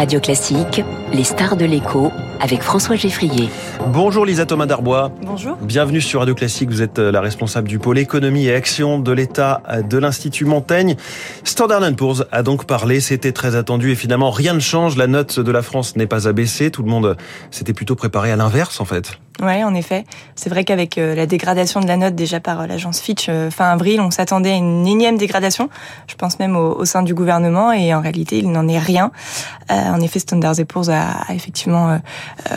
Radio Classique, les stars de l'écho avec François Geffrier. Bonjour Lisa Thomas Darbois. Bonjour. Bienvenue sur Radio Classique. Vous êtes euh, la responsable du pôle économie et action de l'État euh, de l'Institut Montaigne. Standard Poor's a donc parlé. C'était très attendu et finalement rien ne change. La note de la France n'est pas abaissée. Tout le monde s'était plutôt préparé à l'inverse en fait. Oui, en effet. C'est vrai qu'avec euh, la dégradation de la note déjà par l'agence Fitch fin avril, on s'attendait à une énième dégradation. Je pense même au, sein du gouvernement et en réalité, il n'en est rien. En effet, Standard Poor's a, a effectivement euh,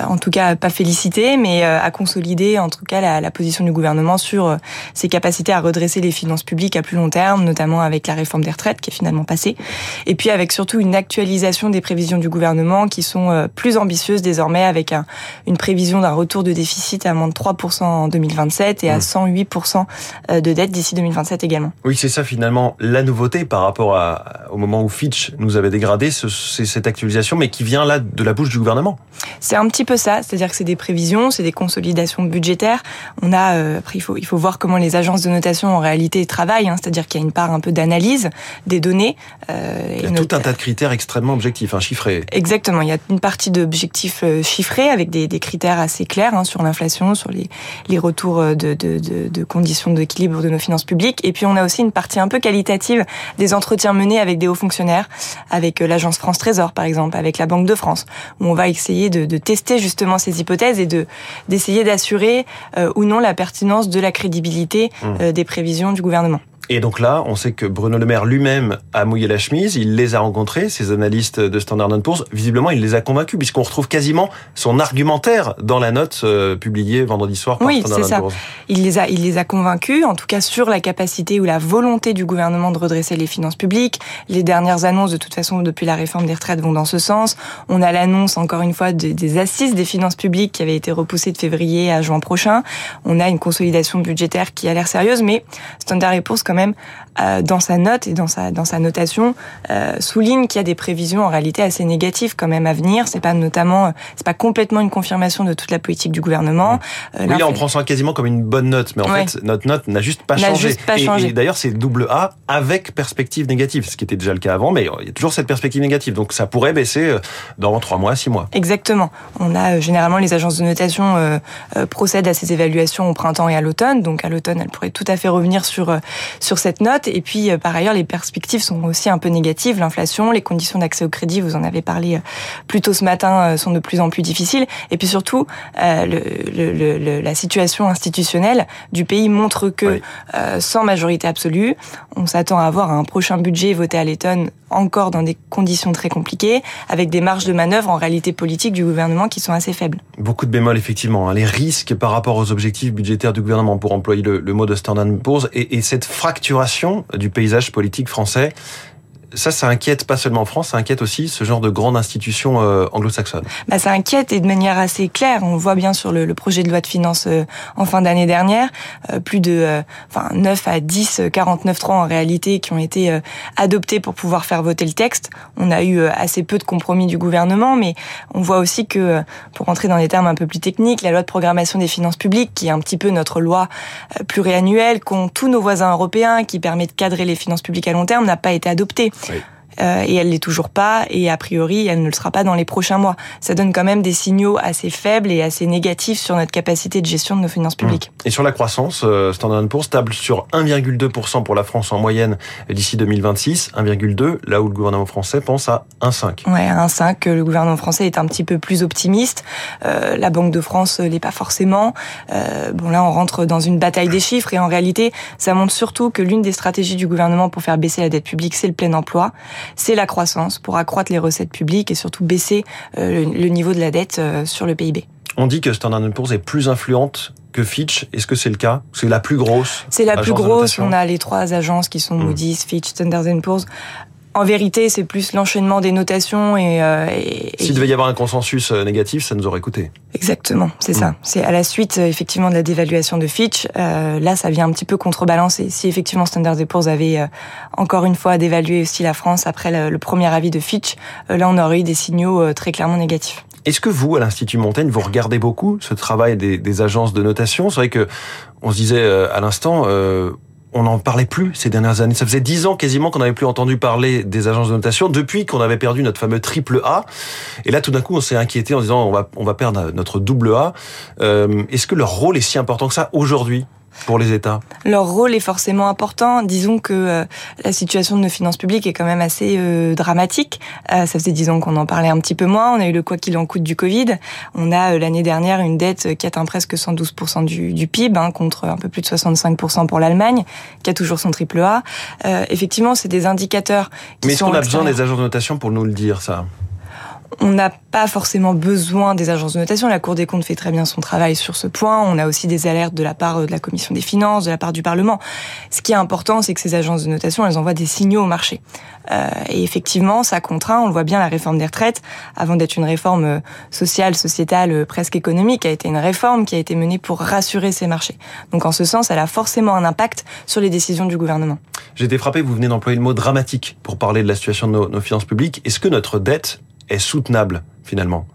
en tout cas pas félicité, mais euh, consolider en tout cas la, la position du gouvernement sur euh, ses capacités à redresser les finances publiques à plus long terme, notamment avec la réforme des retraites qui est finalement passée, et puis avec surtout une actualisation des prévisions du gouvernement qui sont plus ambitieuses désormais avec un, une prévision d'un retour de déficit à moins de 3% en 2027 et à 108% mmh. de dette d'ici 2027 également. Oui, c'est ça finalement la nouveauté par rapport à, au moment où Fitch nous avait dégradé, c'est cette actualisation, mais qui vient là de la bouche du gouvernement. C'est un petit peu ça, c'est-à-dire que c'est des prévisions, c'est des consolidations budgétaires. On a, euh, après il faut il faut voir comment les agences de notation en réalité travaillent, hein, c'est-à-dire qu'il y a une part un peu d'analyse des données. Euh, il y a tout un tas de critères extrêmement objectifs, hein, chiffrés. Exactement, il y a une partie d'objectifs euh, chiffrés avec des, des critères assez clairs hein, sur l'inflation, sur les, les retours de, de, de, de conditions d'équilibre de nos finances publiques. Et puis on a aussi une partie un peu qualitative des entretiens menés avec des hauts fonctionnaires, avec l'agence France Trésor par exemple, avec la Banque de France, où on va essayer de, de tester justement ces hypothèses et de d'essayer d'assurer euh, ou non la pertinence de la crédibilité mmh. euh, des prévisions du gouvernement. Et donc là, on sait que Bruno Le Maire lui-même a mouillé la chemise, il les a rencontrés, ces analystes de Standard Poor's. Visiblement, il les a convaincus, puisqu'on retrouve quasiment son argumentaire dans la note euh, publiée vendredi soir par oui, Standard ça. Il les a, il les a convaincus, en tout cas sur la capacité ou la volonté du gouvernement de redresser les finances publiques. Les dernières annonces, de toute façon, depuis la réforme des retraites, vont dans ce sens. On a l'annonce, encore une fois, des assises des finances publiques qui avait été repoussée de février à juin prochain. On a une consolidation budgétaire qui a l'air sérieuse, mais Standard Poor's, quand même, euh, dans sa note et dans sa, dans sa notation, euh, souligne qu'il y a des prévisions en réalité assez négatives quand même à venir. C'est pas notamment, euh, c'est pas complètement une confirmation de toute la politique du gouvernement. Euh, oui, là, on prend ça quasiment comme une bonne note, mais en fait, notre note n'a juste pas changé. Juste pas et, changé. et d'ailleurs, c'est double A avec perspective négative, ce qui était déjà le cas avant, mais il y a toujours cette perspective négative. Donc, ça pourrait baisser dans trois mois, six mois. Exactement. On a généralement les agences de notation euh, procèdent à ces évaluations au printemps et à l'automne. Donc, à l'automne, elles pourraient tout à fait revenir sur sur cette note. Et puis, euh, par ailleurs, les perspectives sont aussi un peu négatives. L'inflation, les conditions d'accès au crédit, vous en avez parlé euh, plus tôt ce matin, euh, sont de plus en plus difficiles. Et puis surtout, le, le, le, la situation institutionnelle du pays montre que, oui. sans majorité absolue, on s'attend à avoir un prochain budget voté à l'automne encore dans des conditions très compliquées, avec des marges de manœuvre en réalité politique du gouvernement qui sont assez faibles. Beaucoup de bémols, effectivement. Hein. Les risques par rapport aux objectifs budgétaires du gouvernement, pour employer le, mot de Standard Poor's, et, et cette du paysage politique français ça, ça inquiète pas seulement en France, ça inquiète aussi ce genre de grande institution euh, anglo-saxonne. Bah, ça inquiète et de manière assez claire. On voit bien sur le, le projet de loi de finances euh, en fin d'année dernière, euh, plus de euh, enfin 9 à 10 49.3 en réalité qui ont été euh, adoptés pour pouvoir faire voter le texte. On a eu assez peu de compromis du gouvernement, mais on voit aussi que, pour rentrer dans des termes un peu plus techniques, la loi de programmation des finances publiques, qui est un petit peu notre loi pluriannuelle qu'ont tous nos voisins européens, qui permet de cadrer les finances publiques à long terme, n'a pas été adoptée. Oui. Euh, et elle l'est toujours pas et a priori elle ne le sera pas dans les prochains mois. Ça donne quand même des signaux assez faibles et assez négatifs sur notre capacité de gestion de nos finances publiques. Et sur la croissance, euh, Standard Poor's table sur 1,2% pour la France en moyenne d'ici 2026, 1,2 là où le gouvernement français pense à 1,5. Ouais, 1,5 le gouvernement français est un petit peu plus optimiste. Euh, la Banque de France l'est pas forcément. Euh, bon là on rentre dans une bataille des chiffres et en réalité ça montre surtout que l'une des stratégies du gouvernement pour faire baisser la dette publique c'est le plein emploi c'est la croissance pour accroître les recettes publiques et surtout baisser euh, le, niveau de la dette euh, sur le PIB. On dit que Standard Poor's est plus influente que Fitch. Est-ce que c'est le cas? C'est la plus grosse C'est la plus grosse. On a les trois agences qui sont Moody's, mmh. Fitch, Standard Poor's. En vérité, c'est plus l'enchaînement des notations et. Euh, et S'il devait y avoir un consensus euh, négatif, ça nous aurait coûté. Exactement, c'est mmh. ça. C'est à la suite euh, effectivement de la dévaluation de Fitch. Euh, là, ça vient un petit peu contrebalancer. Si effectivement Standard Poor's avait euh, encore une fois dévalué aussi la France après le, le premier avis de Fitch, euh, là, on aurait eu des signaux très clairement négatifs. Est-ce que vous, à l'Institut Montaigne, vous regardez beaucoup ce travail des, des agences de notation? C'est vrai que on se disait à l'instant on n'en parlait plus ces dernières années. Ça faisait dix ans quasiment qu'on n'avait plus entendu parler des agences de notation depuis qu'on avait perdu notre fameux triple A. Et là, tout d'un coup, on s'est inquiété en disant on va, perdre notre double A. Euh, Est-ce que leur rôle est si important que ça aujourd'hui? Pour les États Leur rôle est forcément important. Disons que euh, la situation de nos finances publiques est quand même assez euh, dramatique. Euh, ça faisait dix ans qu'on en parlait un petit peu moins. On a eu le quoi qu'il en coûte du Covid. On a l'année dernière une dette qui atteint presque 112% du, du PIB, hein, contre un peu plus de 65% pour l'Allemagne, qui a toujours son triple A. effectivement, c'est des indicateurs qui Mais est-ce qu'on a besoin des agences de notation pour nous le dire, ça? On n'a pas forcément besoin des agences de notation. La Cour des comptes fait très bien son travail sur ce point. On a aussi des alertes de la part de la Commission des finances, de la part du Parlement. Ce qui est important, c'est que ces agences de notation, elles envoient des signaux au marché. Euh, et effectivement, ça contraint, on le voit bien, la réforme des retraites, avant d'être une réforme euh, sociale, sociétale, euh, presque économique, a été une réforme qui a été menée pour rassurer ces marchés. Donc en ce sens, elle a forcément un impact sur les décisions du gouvernement. J'ai été frappé, vous venez d'employer le mot dramatique pour parler de la situation de nos, nos finances publiques. Est-ce que notre dette est soutenable finalement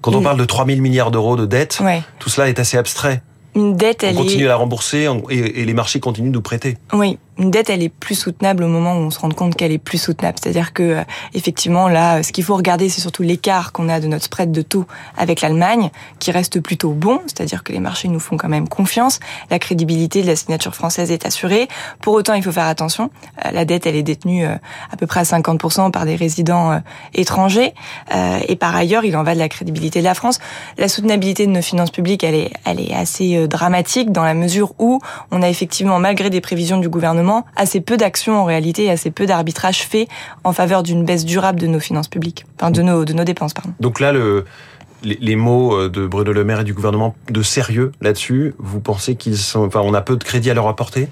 Quand on parle de 3 000 milliards d'euros de dette, tout cela est assez abstrait. Une dette, on continue à la rembourser et, les marchés continuent de nous prêter. Oui, une dette, elle est plus soutenable au moment où on se rend compte qu'elle est plus soutenable. C'est-à-dire que, euh, effectivement, là, ce qu'il faut regarder, c'est surtout l'écart qu'on a de notre spread de taux avec l'Allemagne, qui reste plutôt bon. C'est-à-dire que les marchés nous font quand même confiance. La crédibilité de la signature française est assurée. Pour autant, il faut faire attention. Euh, la dette, elle est détenue euh, à peu près à 50% par des résidents étrangers. Et par ailleurs, il en va de la crédibilité de la France. La soutenabilité de nos finances publiques, elle est, elle est assez dramatique dans la mesure où on a effectivement, malgré des prévisions du gouvernement, assez peu d'actions en réalité, assez peu d'arbitrage fait en faveur d'une baisse durable de nos finances publiques, enfin de nos, de nos dépenses. Pardon. Donc là, le, les, mots euh, de Bruno Le Maire et du gouvernement de sérieux là-dessus, vous pensez qu'ils sont, enfin, on a peu de crédit à leur apporter?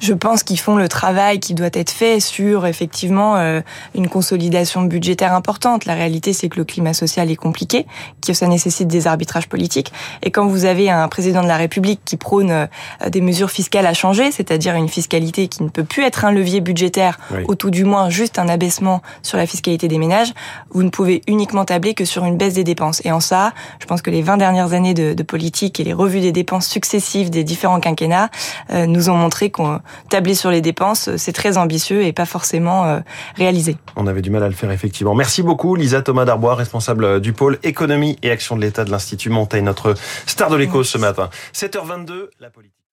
Je pense qu'ils font le travail qui doit être fait sur effectivement euh, une consolidation budgétaire importante. La réalité, c'est que le climat social est compliqué, que ça nécessite des arbitrages politiques. Et quand vous avez un président de la République qui prône euh, des mesures fiscales à changer, c'est-à-dire une fiscalité qui ne peut plus être un levier budgétaire, ou tout du moins juste un abaissement sur la fiscalité des ménages, vous ne pouvez uniquement tabler que sur une baisse des dépenses. Et en ça, je pense que les 20 dernières années de, de politique et les revues des dépenses successives des différents quinquennats euh, nous ont montré qu'on tabler sur les dépenses, c'est très ambitieux et pas forcément euh, réalisé. On avait du mal à le faire effectivement. Merci beaucoup Lisa Thomas Darbois, responsable du pôle économie et action de l'État de l'Institut Montaigne, notre star de l'écho ce matin. 7h22, la politique.